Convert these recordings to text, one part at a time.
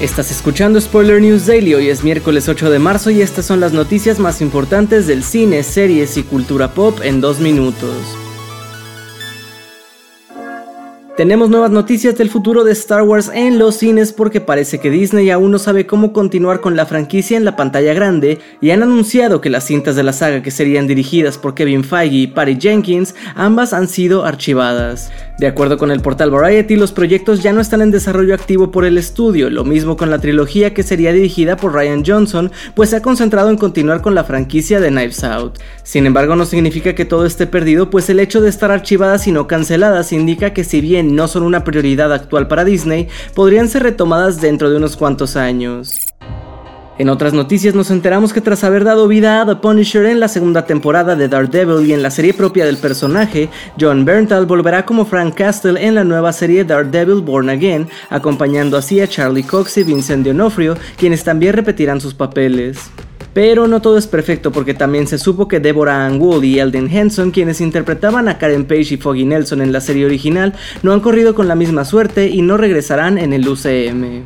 Estás escuchando Spoiler News Daily, hoy es miércoles 8 de marzo y estas son las noticias más importantes del cine, series y cultura pop en dos minutos. Tenemos nuevas noticias del futuro de Star Wars en los cines porque parece que Disney aún no sabe cómo continuar con la franquicia en la pantalla grande y han anunciado que las cintas de la saga que serían dirigidas por Kevin Feige y Patty Jenkins ambas han sido archivadas. De acuerdo con el portal Variety, los proyectos ya no están en desarrollo activo por el estudio, lo mismo con la trilogía que sería dirigida por Ryan Johnson, pues se ha concentrado en continuar con la franquicia de Knives Out. Sin embargo, no significa que todo esté perdido, pues el hecho de estar archivadas y no canceladas indica que si bien no son una prioridad actual para Disney, podrían ser retomadas dentro de unos cuantos años. En otras noticias nos enteramos que tras haber dado vida a The Punisher en la segunda temporada de Daredevil y en la serie propia del personaje, John Berntal volverá como Frank Castle en la nueva serie Daredevil Born Again, acompañando así a Charlie Cox y Vincent D'Onofrio, quienes también repetirán sus papeles. Pero no todo es perfecto porque también se supo que Deborah Ann Wood y Elden Henson, quienes interpretaban a Karen Page y Foggy Nelson en la serie original, no han corrido con la misma suerte y no regresarán en el UCM.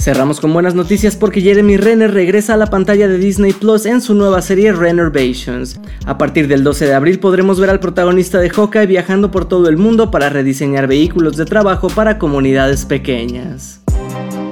Cerramos con buenas noticias porque Jeremy Renner regresa a la pantalla de Disney Plus en su nueva serie Renovations. A partir del 12 de abril podremos ver al protagonista de Hawkeye viajando por todo el mundo para rediseñar vehículos de trabajo para comunidades pequeñas.